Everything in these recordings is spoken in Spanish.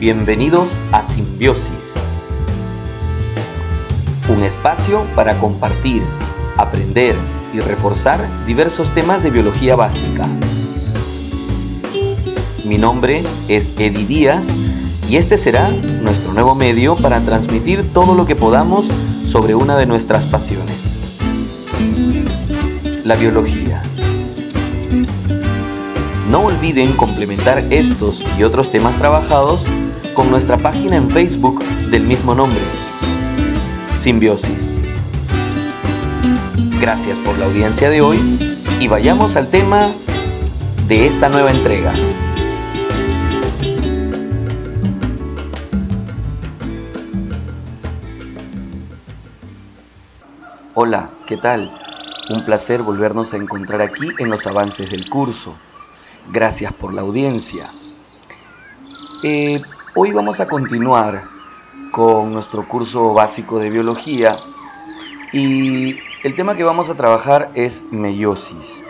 Bienvenidos a Simbiosis, un espacio para compartir, aprender y reforzar diversos temas de biología básica. Mi nombre es Eddie Díaz y este será nuestro nuevo medio para transmitir todo lo que podamos sobre una de nuestras pasiones, la biología. No olviden complementar estos y otros temas trabajados con nuestra página en Facebook del mismo nombre, Simbiosis. Gracias por la audiencia de hoy y vayamos al tema de esta nueva entrega. Hola, ¿qué tal? Un placer volvernos a encontrar aquí en los avances del curso. Gracias por la audiencia. Eh, hoy vamos a continuar con nuestro curso básico de biología y el tema que vamos a trabajar es meiosis.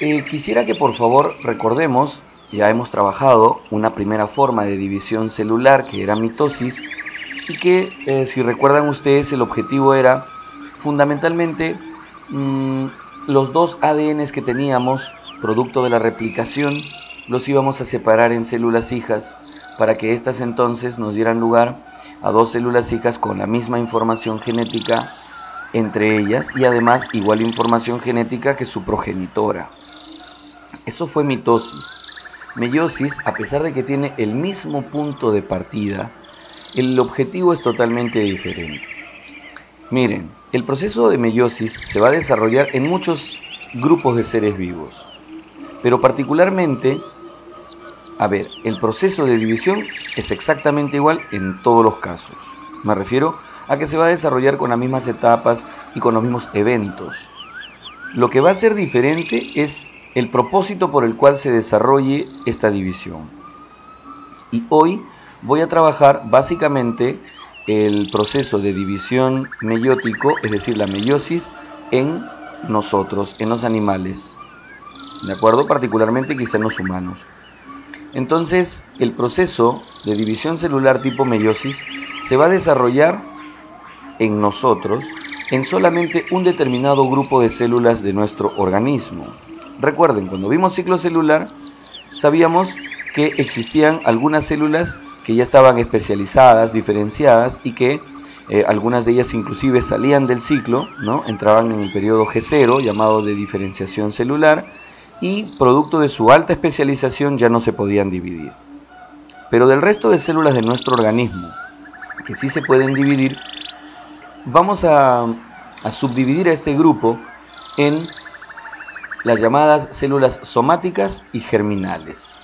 Eh, quisiera que por favor recordemos, ya hemos trabajado una primera forma de división celular que era mitosis y que eh, si recuerdan ustedes el objetivo era fundamentalmente mm, los dos ADNs que teníamos producto de la replicación, los íbamos a separar en células hijas para que éstas entonces nos dieran lugar a dos células hijas con la misma información genética entre ellas y además igual información genética que su progenitora. Eso fue mitosis. Meiosis, a pesar de que tiene el mismo punto de partida, el objetivo es totalmente diferente. Miren, el proceso de meiosis se va a desarrollar en muchos grupos de seres vivos. Pero particularmente, a ver, el proceso de división es exactamente igual en todos los casos. Me refiero a que se va a desarrollar con las mismas etapas y con los mismos eventos. Lo que va a ser diferente es el propósito por el cual se desarrolle esta división. Y hoy voy a trabajar básicamente el proceso de división meiótico, es decir, la meiosis, en nosotros, en los animales. ¿de acuerdo? Particularmente quizá en los humanos. Entonces, el proceso de división celular tipo meiosis se va a desarrollar en nosotros en solamente un determinado grupo de células de nuestro organismo. Recuerden, cuando vimos ciclo celular, sabíamos que existían algunas células que ya estaban especializadas, diferenciadas y que eh, algunas de ellas inclusive salían del ciclo, ¿no? entraban en el periodo G0 llamado de diferenciación celular y producto de su alta especialización ya no se podían dividir. Pero del resto de células de nuestro organismo, que sí se pueden dividir, vamos a, subdividir a este grupo en las llamadas células somáticas y germinales.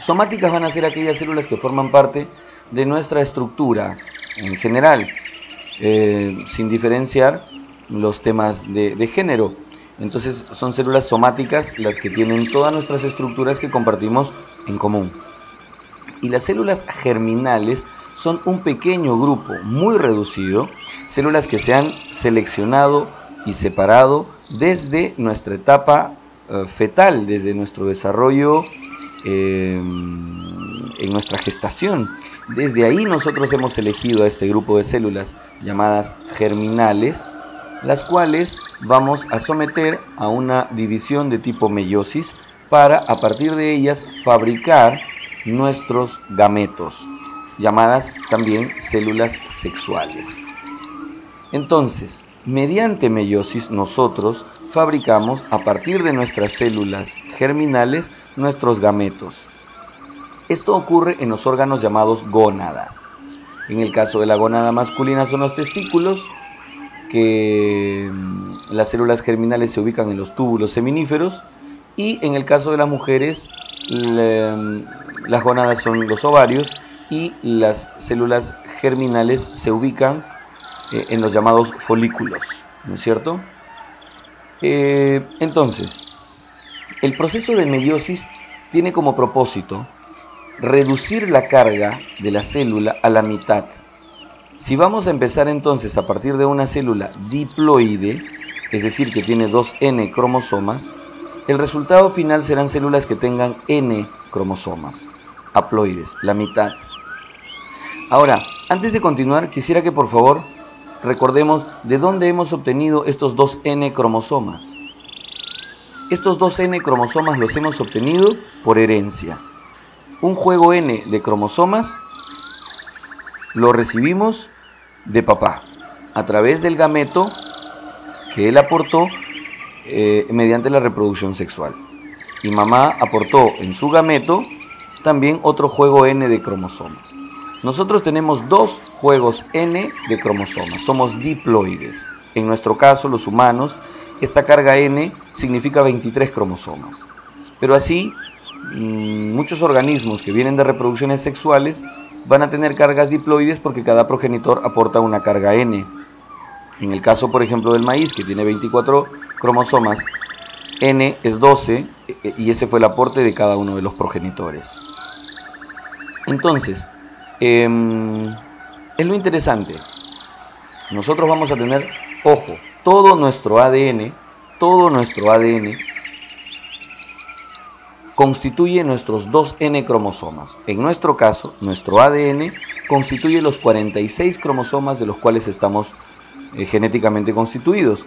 Somáticas van a ser aquellas células que forman parte de nuestra estructura en general, eh, sin diferenciar los temas de género. Entonces son células somáticas las que tienen todas nuestras estructuras que compartimos en común. Y las células germinales son un pequeño grupo muy reducido, células que se han seleccionado y separado desde nuestra etapa eh, fetal, desde nuestro desarrollo eh, en nuestra gestación. Desde ahí nosotros hemos elegido a este grupo de células llamadas germinales las cuales vamos a someter a una división de tipo meiosis para a partir de ellas fabricar nuestros gametos, llamadas también células sexuales. Entonces, mediante meiosis nosotros fabricamos a partir de nuestras células germinales nuestros gametos. Esto ocurre en los órganos llamados gónadas. En el caso de la gónada masculina son los testículos, que mm, las células germinales se ubican en los túbulos seminíferos y en el caso de las mujeres mm, las gonadas son los ovarios y las células germinales se ubican eh, en los llamados folículos, ¿no es cierto? Eh, entonces, el proceso de meiosis tiene como propósito reducir la carga de la célula a la mitad si vamos a empezar entonces a partir de una célula diploide, es decir, que tiene dos N cromosomas, el resultado final serán células que tengan N cromosomas. haploides, la mitad. Ahora, antes de continuar, quisiera que por favor recordemos de dónde hemos obtenido estos dos N cromosomas. Estos dos N cromosomas los hemos obtenido por herencia. Un juego N de cromosomas lo recibimos de papá a través del gameto que él aportó eh, mediante la reproducción sexual. Y mamá aportó en su gameto también otro juego N de cromosomas. Nosotros tenemos dos juegos N de cromosomas, somos diploides. En nuestro caso, los humanos, esta carga N significa 23 cromosomas. Pero así, mm, muchos organismos que vienen de reproducciones sexuales van a tener cargas diploides porque cada progenitor aporta una carga N. En el caso, por ejemplo, del maíz, que tiene 24 cromosomas, N es 12 e, y ese fue el aporte de cada uno de los progenitores. Entonces, em, es lo interesante. Nosotros vamos a tener, ojo, todo nuestro ADN, todo nuestro ADN constituye nuestros dos N cromosomas. En nuestro caso, nuestro ADN constituye los 46 cromosomas de los cuales estamos eh, genéticamente constituidos.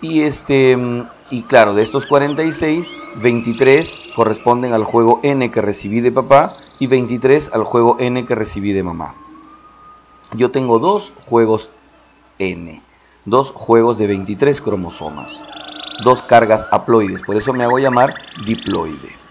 Y, este, mm, y claro, de estos 46, 23 corresponden al juego N que recibí de papá y 23 al juego N que recibí de mamá. Yo tengo dos juegos N, dos juegos de 23 cromosomas, dos cargas haploides, por eso me hago llamar diploide.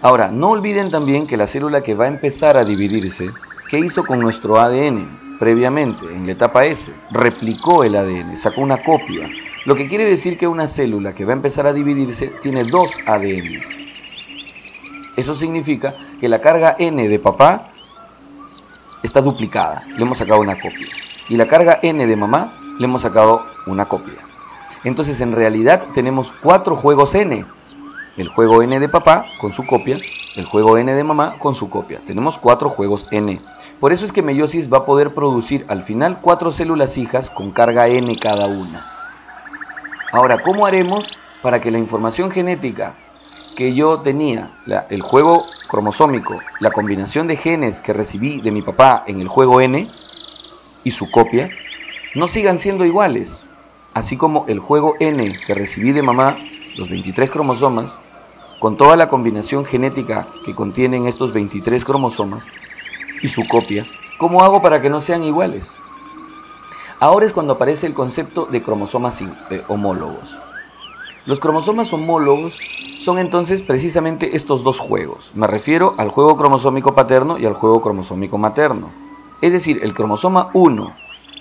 Ahora, no olviden también que la célula que va a empezar a dividirse, ¿qué hizo con nuestro ADN previamente en la etapa S? Replicó el ADN, sacó una copia, lo que quiere decir que una célula que va a empezar a dividirse tiene dos ADN. Eso significa que la carga N de papá está duplicada, le hemos sacado una copia. Y la carga N de mamá le hemos sacado una copia. Entonces en realidad tenemos cuatro juegos N. El juego N de papá con su copia, el juego N de mamá con su copia. Tenemos cuatro juegos N. Por eso es que meiosis va a poder producir al final cuatro células hijas con carga N cada una. Ahora, ¿cómo haremos para que la información genética que yo tenía, el juego cromosómico, la combinación de genes que recibí de mi papá en el juego N y su copia, no sigan siendo iguales? Así como el juego N que recibí de mamá, los 23 cromosomas, con toda la combinación genética que contienen estos 23 cromosomas y su copia, ¿cómo hago para que no sean iguales? Ahora es cuando aparece el concepto de cromosomas homólogos. Los cromosomas homólogos son entonces precisamente estos dos juegos. Me refiero al juego cromosómico paterno y al juego cromosómico materno. Es decir, el cromosoma 1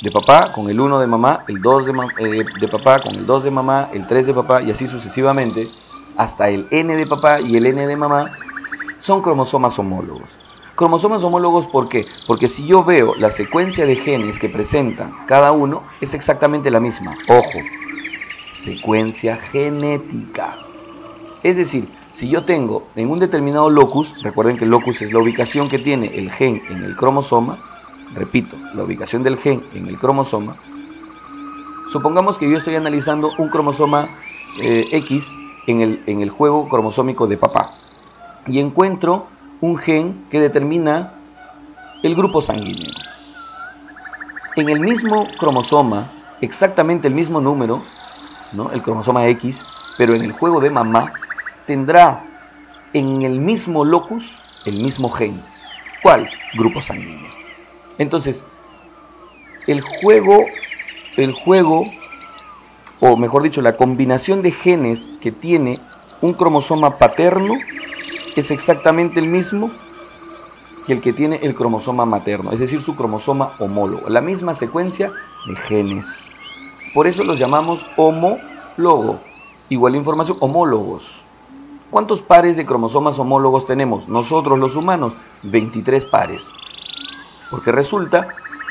de papá con el 1 de mamá, el 2 de, eh, de, papá con el 2 de mamá, el 3 de papá y así sucesivamente, hasta el N de papá y el N de mamá, son cromosomas homólogos. Cromosomas homólogos, ¿por qué? Porque si yo veo la secuencia de genes que presentan cada uno, es exactamente la misma. Ojo, secuencia genética. Es decir, si yo tengo en un determinado locus, recuerden que el locus es la ubicación que tiene el gen en el cromosoma, repito, la ubicación del gen en el cromosoma, supongamos que yo estoy analizando un cromosoma eh, X en el, en el juego cromosómico de papá y encuentro un gen que determina el grupo sanguíneo. En el mismo cromosoma, exactamente el mismo número, ¿no? el cromosoma X, pero en el juego de mamá, tendrá en el mismo locus el mismo gen. ¿Cuál? Grupo sanguíneo. Entonces, el juego, el juego, o mejor dicho, la combinación de genes que tiene un cromosoma paterno es exactamente el mismo que el que tiene el cromosoma materno, es decir, su cromosoma homólogo, la misma secuencia de genes. Por eso los llamamos homólogo. Igual información, homólogos. ¿Cuántos pares de cromosomas homólogos tenemos? Nosotros los humanos, 23 pares. Porque resulta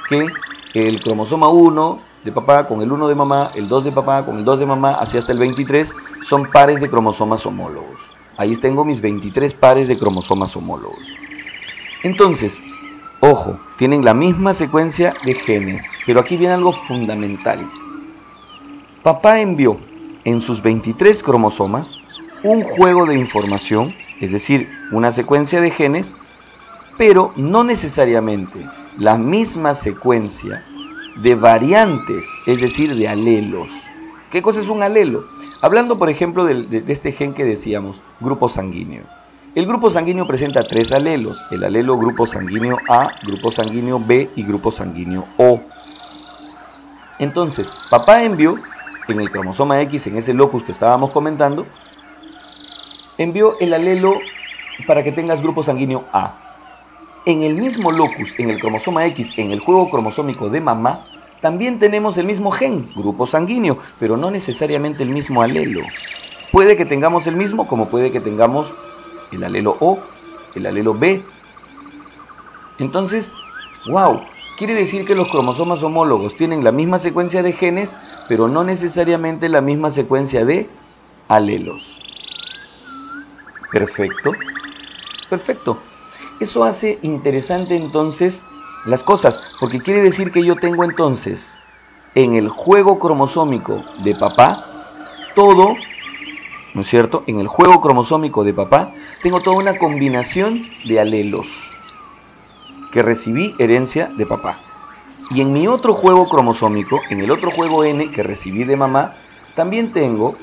que el cromosoma 1 de papá con el 1 de mamá, el 2 de papá con el 2 de mamá, así hasta el 23, son pares de cromosomas homólogos. Ahí tengo mis 23 pares de cromosomas homólogos. Entonces, ojo, tienen la misma secuencia de genes, pero aquí viene algo fundamental. Papá envió en sus 23 cromosomas un juego de información, es decir, una secuencia de genes pero no necesariamente la misma secuencia de variantes, es decir, de alelos. ¿Qué cosa es un alelo? Hablando, por ejemplo, de, este gen que decíamos, grupo sanguíneo. El grupo sanguíneo presenta tres alelos, el alelo grupo sanguíneo A, grupo sanguíneo B y grupo sanguíneo O. Entonces, papá envió en el cromosoma X, en ese locus que estábamos comentando, envió el alelo para que tengas grupo sanguíneo A. En el mismo locus, en el cromosoma X, en el juego cromosómico de mamá, también tenemos el mismo gen, grupo sanguíneo, pero no necesariamente el mismo alelo. Puede que tengamos el mismo, como puede que tengamos el alelo O, el alelo B. Entonces, wow, quiere decir que los cromosomas homólogos tienen la misma secuencia de genes, pero no necesariamente la misma secuencia de alelos. Perfecto. Perfecto. Eso hace interesante entonces las cosas, porque quiere decir que yo tengo entonces en el juego cromosómico de papá todo, ¿no es cierto? En el juego cromosómico de papá tengo toda una combinación de alelos que recibí herencia de papá. Y en mi otro juego cromosómico, en el otro juego N que recibí de mamá, también tengo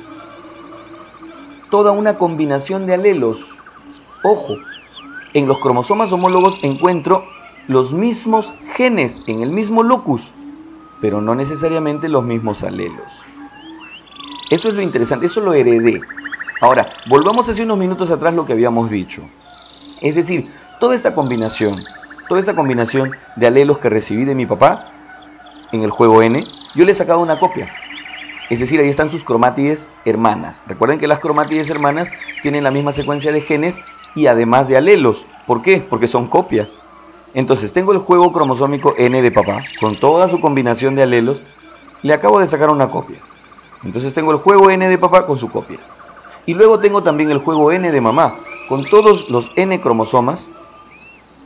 toda una combinación de alelos. Ojo, en los cromosomas homólogos encuentro los mismos genes en el mismo locus, pero no necesariamente los mismos alelos. Eso es lo interesante, eso lo heredé. Ahora, volvamos hace unos minutos atrás lo que habíamos dicho. Es decir, toda esta combinación, toda esta combinación de alelos que recibí de mi papá en el juego N, yo le he sacado una copia. Es decir, ahí están sus cromátides hermanas. Recuerden que las cromátides hermanas tienen la misma secuencia de genes y además de alelos. ¿Por qué? Porque son copias. Entonces tengo el juego cromosómico N de papá con toda su combinación de alelos. Le acabo de sacar una copia. Entonces tengo el juego N de papá con su copia. Y luego tengo también el juego N de mamá con todos los N cromosomas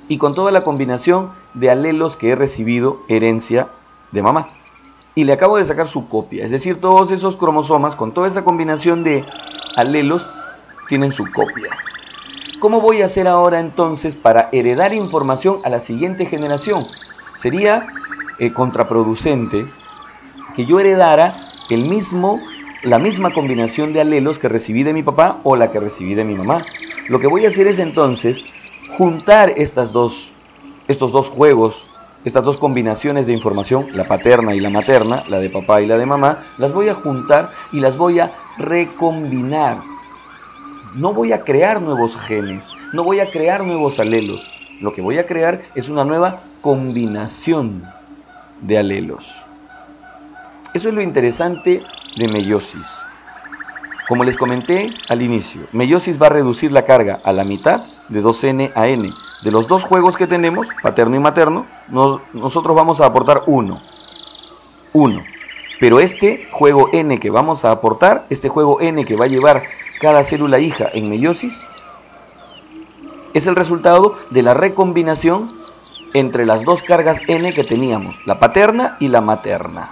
y con toda la combinación de alelos que he recibido herencia de mamá. Y le acabo de sacar su copia. Es decir, todos esos cromosomas con toda esa combinación de alelos tienen su copia. ¿Cómo voy a hacer ahora entonces para heredar información a la siguiente generación? Sería eh, contraproducente que yo heredara el mismo, la misma combinación de alelos que recibí de mi papá o la que recibí de mi mamá. Lo que voy a hacer es entonces juntar estas dos, estos dos juegos, estas dos combinaciones de información, la paterna y la materna, la de papá y la de mamá, las voy a juntar y las voy a recombinar no voy a crear nuevos genes, no voy a crear nuevos alelos. Lo que voy a crear es una nueva combinación de alelos. Eso es lo interesante de meiosis. Como les comenté al inicio, meiosis va a reducir la carga a la mitad de 2n a n. De los dos juegos que tenemos, paterno y materno, nosotros vamos a aportar uno. Uno. Pero este juego n que vamos a aportar, este juego n que va a llevar cada célula hija en meiosis es el resultado de la recombinación entre las dos cargas N que teníamos, la paterna y la materna.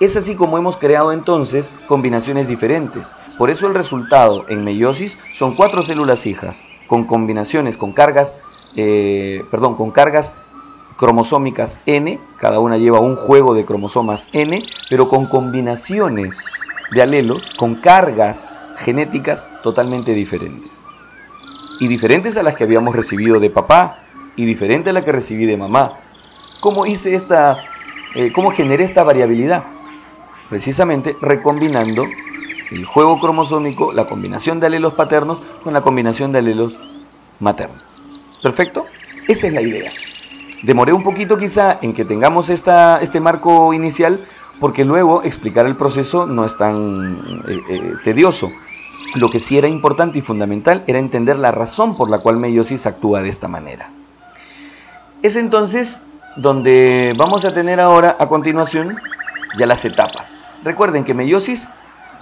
Es así como hemos creado entonces combinaciones diferentes. Por eso el resultado en meiosis son cuatro células hijas con combinaciones, con cargas, eh, perdón, con cargas cromosómicas N, cada una lleva un juego de cromosomas N, pero con combinaciones de alelos, con cargas genéticas totalmente diferentes. Y diferentes a las que habíamos recibido de papá y diferente a la que recibí de mamá. ¿Cómo hice esta, eh, cómo generé esta variabilidad? Precisamente recombinando el juego cromosómico, la combinación de alelos paternos con la combinación de alelos maternos. ¿Perfecto? Esa es la idea. Demoré un poquito quizá en que tengamos esta, este marco inicial porque luego explicar el proceso no es tan eh, eh, tedioso. Lo que sí era importante y fundamental era entender la razón por la cual meiosis actúa de esta manera. Es entonces donde vamos a tener ahora a continuación ya las etapas. Recuerden que meiosis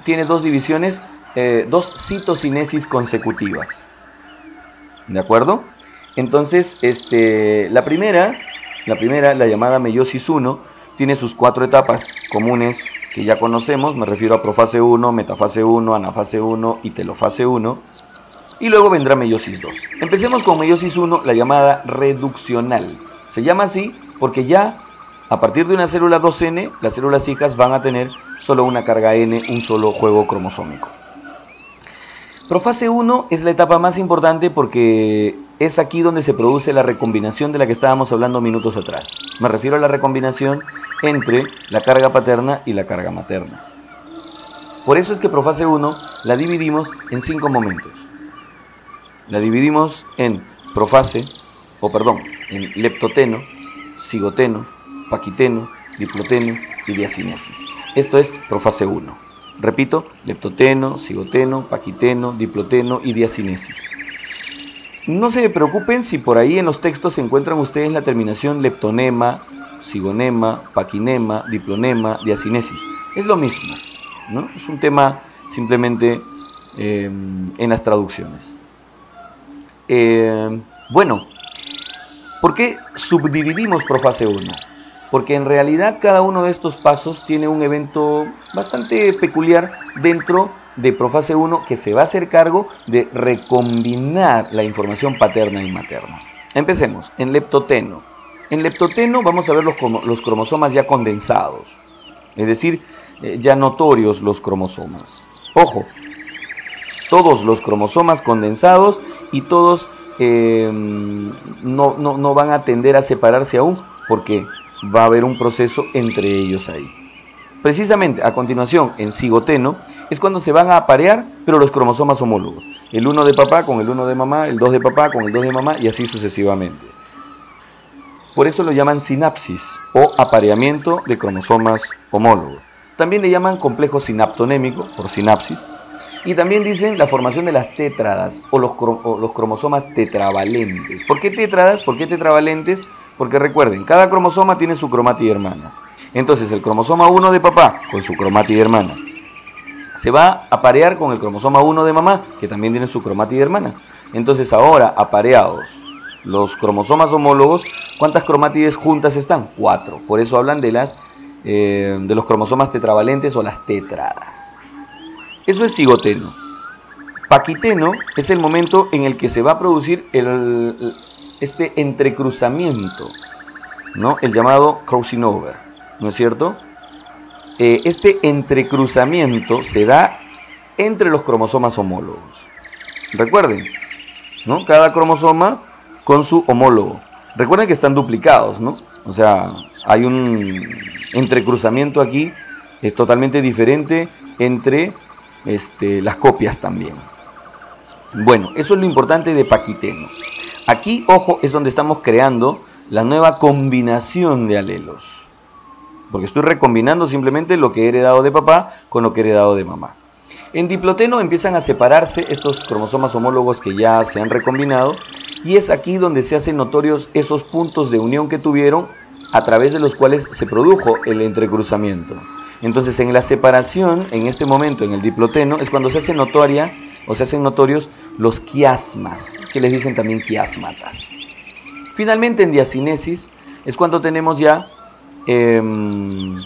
tiene dos divisiones, eh, dos citocinesis consecutivas. ¿De acuerdo? Entonces, este, la primera, la primera, la llamada meiosis 1, tiene sus cuatro etapas comunes que ya conocemos, me refiero a profase 1, metafase 1, anafase 1 y telofase 1. y luego vendrá meiosis 2. Empecemos con meiosis 1, la llamada reduccional. Se llama así porque ya a partir de una célula 2N, las células hijas van a tener solo una carga N, un solo juego cromosómico. Profase 1 es la etapa más importante porque es aquí donde se produce la recombinación de la que estábamos hablando minutos atrás. Me refiero a la recombinación entre la carga paterna y la carga materna. Por eso es que profase 1 la dividimos en cinco momentos. La dividimos en profase, o perdón, en leptoteno, cigoteno, paquiteno, diploteno y diacinesis. Esto es profase 1. Repito, leptoteno, cigoteno, paquiteno, diploteno y diacinesis. No se preocupen si por ahí en los textos se encuentran ustedes la terminación leptonema, cigonema, paquinema, diplonema, diacinesis. Es lo mismo, ¿no? Es un tema simplemente em, en las traducciones. Em, bueno, ¿por qué subdividimos profase 1? Porque en realidad cada uno de estos pasos tiene un evento bastante peculiar dentro de Profase 1 que se va a hacer cargo de recombinar la información paterna y materna. Empecemos, en leptoteno. En leptoteno vamos a ver los, los cromosomas ya condensados, es decir, eh, ya notorios los cromosomas. Ojo, todos los cromosomas condensados y todos eh, no, no van a tender a separarse aún porque va a haber un proceso entre ellos ahí. Precisamente a continuación, en cigoteno, es cuando se van a aparear, pero los cromosomas homólogos. El 1 de papá con el 1 de mamá, el 2 de papá con el 2 de mamá y así sucesivamente. Por eso lo llaman sinapsis o apareamiento de cromosomas homólogos. También le llaman complejo sinaptonémico por sinapsis. Y también dicen la formación de las tétradas o los, o los cromosomas tetravalentes. ¿Por qué tétradas? ¿Por qué tetravalentes? Porque recuerden, cada cromosoma tiene su cromátida hermana. Entonces el cromosoma 1 de papá con su cromátida hermana se va a aparear con el cromosoma 1 de mamá, que también tiene su cromátida hermana. Entonces ahora apareados los cromosomas homólogos, ¿cuántas cromátides juntas están? Cuatro. Por eso hablan de, las, eh, de los cromosomas tetravalentes o las tetradas. Eso es cigoteno. Paquiteno es el momento en el que se va a producir el, este entrecruzamiento, ¿no? el llamado crossing over, ¿no es cierto? Eh, este entrecruzamiento se da entre los cromosomas homólogos. Recuerden, ¿no? cada cromosoma con su homólogo. Recuerden que están duplicados, ¿no? O sea, hay un entrecruzamiento aquí es totalmente diferente entre este, las copias también. Bueno, eso es lo importante de Paquiteno. Aquí, ojo, es donde estamos creando la nueva combinación de alelos. Porque estoy recombinando simplemente lo que he heredado de papá con lo que he heredado de mamá. En diploteno empiezan a separarse estos cromosomas homólogos que ya se han recombinado y es aquí donde se hacen notorios esos puntos de unión que tuvieron a través de los cuales se produjo el entrecruzamiento. Entonces en la separación, en este momento en el diploteno, es cuando se hace notoria o se hacen notorios los quiasmas, que les dicen también quiasmatas. Finalmente en diacinesis es cuando tenemos ya em,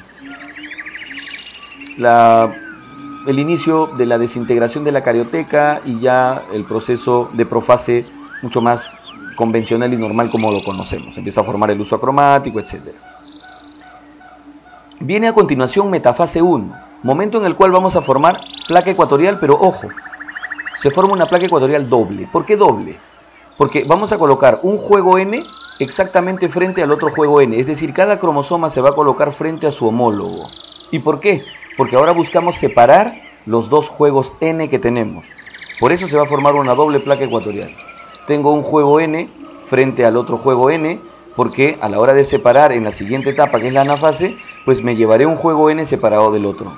el inicio de la desintegración de la carioteca y ya el proceso de profase mucho más convencional y normal como lo conocemos. Empieza a formar el uso acromático, etc. Viene a continuación metafase 1, momento en el cual vamos a formar placa ecuatorial, pero ojo, se forma una placa ecuatorial doble. ¿Por qué doble? Porque vamos a colocar un juego N exactamente frente al otro juego N. Es decir, cada cromosoma se va a colocar frente a su homólogo. ¿Y por qué? Porque ahora buscamos separar los dos juegos N que tenemos. Por eso se va a formar una doble placa ecuatorial. Tengo un juego N frente al otro juego N, porque a la hora de separar en la siguiente etapa, que es la anafase, pues me llevaré un juego N separado del otro.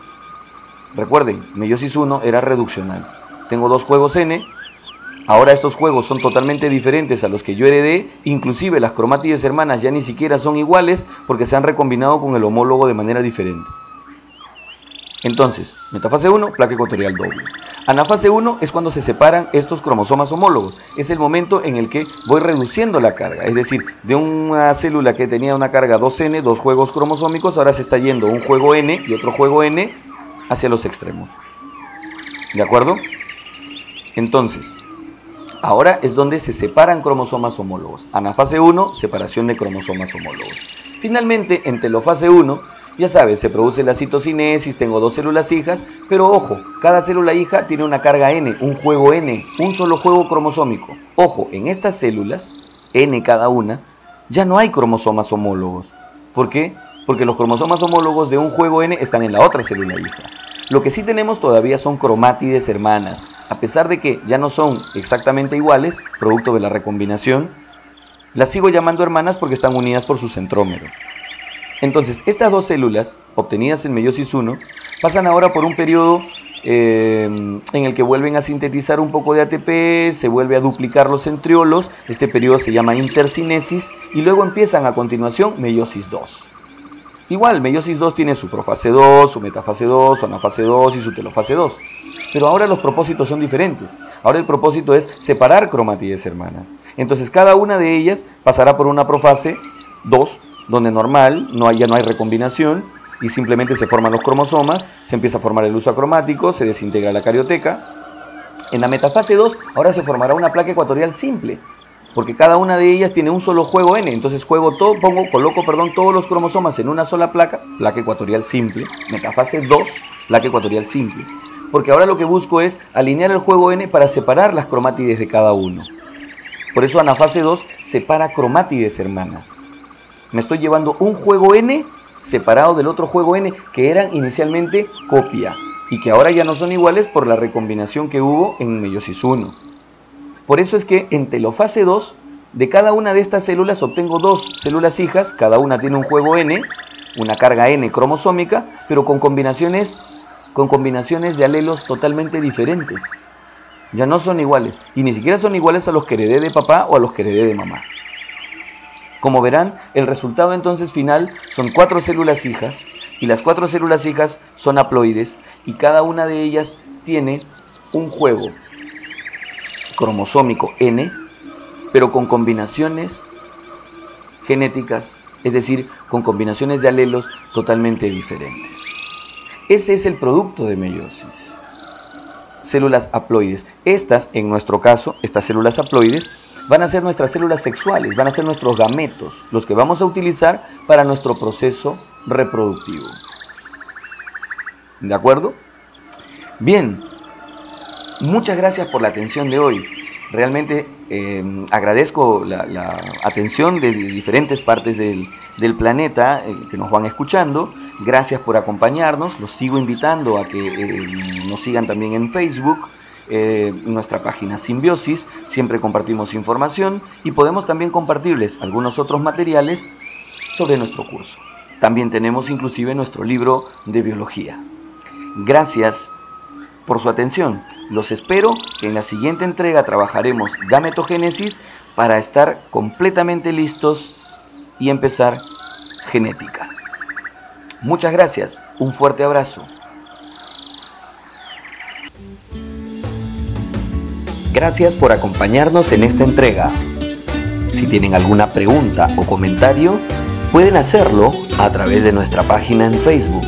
Recuerden, meiosis 1 era reduccional tengo dos juegos N, ahora estos juegos son totalmente diferentes a los que yo heredé, inclusive las cromátides hermanas ya ni siquiera son iguales porque se han recombinado con el homólogo de manera diferente. Entonces, metafase 1, placa ecuatorial doble. Anafase 1 es cuando se separan estos cromosomas homólogos. Es el momento en el que voy reduciendo la carga. Es decir, de una célula que tenía una carga 2N, dos juegos cromosómicos, ahora se está yendo un juego N y otro juego N hacia los extremos. ¿De acuerdo? Entonces, Ahora es donde se separan cromosomas homólogos. Anafase 1, separación de cromosomas homólogos. Finalmente, en telofase 1, ya sabes, se produce la citocinesis, tengo dos células hijas, pero ojo, cada célula hija tiene una carga N, un juego N, un solo juego cromosómico. Ojo, en estas células, N cada una, ya no hay cromosomas homólogos. ¿Por qué? Porque los cromosomas homólogos de un juego N están en la otra célula hija. Lo que sí tenemos todavía son cromátides hermanas. A pesar de que ya no son exactamente iguales, producto de la recombinación, las sigo llamando hermanas porque están unidas por su centrómero. Entonces, estas dos células, obtenidas en meiosis 1, pasan ahora por un periodo eh, en el que vuelven a sintetizar un poco de ATP, se vuelve a duplicar los centriolos, este periodo se llama intercinesis, y luego empiezan a continuación meiosis 2. Igual, meiosis 2 tiene su profase 2, su metafase 2, su anafase 2 y su telofase 2. Pero ahora los propósitos son diferentes. Ahora el propósito es separar cromátides hermanas. Entonces cada una de ellas pasará por una profase 2 donde normal, no hay, ya no hay recombinación y simplemente se forman los cromosomas, se empieza a formar el uso acromático, se desintegra la carioteca. En la metafase 2 ahora se formará una placa ecuatorial simple, porque cada una de ellas tiene un solo juego N, entonces juego todo, pongo, coloco, perdón, todos los cromosomas en una sola placa, placa ecuatorial simple, metafase 2, placa ecuatorial simple, porque ahora lo que busco es alinear el juego N para separar las cromátides de cada uno. Por eso anafase 2 separa cromátides hermanas me estoy llevando un juego n separado del otro juego n que eran inicialmente copia y que ahora ya no son iguales por la recombinación que hubo en meiosis 1. Por eso es que en telofase 2, de cada una de estas células obtengo dos células hijas, cada una tiene un juego n, una carga n cromosómica, pero con combinaciones, con combinaciones de alelos totalmente diferentes. Ya no son iguales, y ni siquiera son iguales a los que heredé de papá o a los que heredé de mamá. Como verán, el resultado entonces final son cuatro células hijas y las cuatro células hijas son haploides y cada una de ellas tiene un juego cromosómico N, pero con combinaciones genéticas, es decir, con combinaciones de alelos totalmente diferentes. Ese es el producto de meiosis. Células haploides. Estas, en nuestro caso, estas células haploides, van a ser nuestras células sexuales, van a ser nuestros gametos, los que vamos a utilizar para nuestro proceso reproductivo. ¿De acuerdo? Bien, muchas gracias por la atención de hoy. Realmente em, agradezco la, atención de diferentes partes del, planeta eh, que nos van escuchando. Gracias por acompañarnos. Los sigo invitando a que em, nos sigan también en Facebook eh, nuestra página Simbiosis, siempre compartimos información y podemos también compartirles algunos otros materiales sobre nuestro curso. También tenemos inclusive nuestro libro de biología. Gracias por su atención. Los espero en la siguiente entrega trabajaremos gametogénesis para estar completamente listos y empezar genética. Muchas gracias, un fuerte abrazo. Gracias por acompañarnos en esta entrega. Si tienen alguna pregunta o comentario, pueden hacerlo a través de nuestra página en Facebook,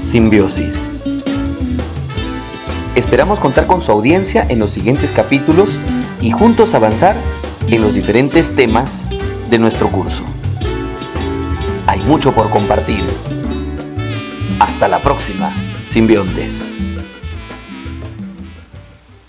Simbiosis. Esperamos contar con su audiencia en los siguientes capítulos y juntos avanzar en los diferentes temas de nuestro curso. Hay mucho por compartir. Hasta la próxima, simbiontes.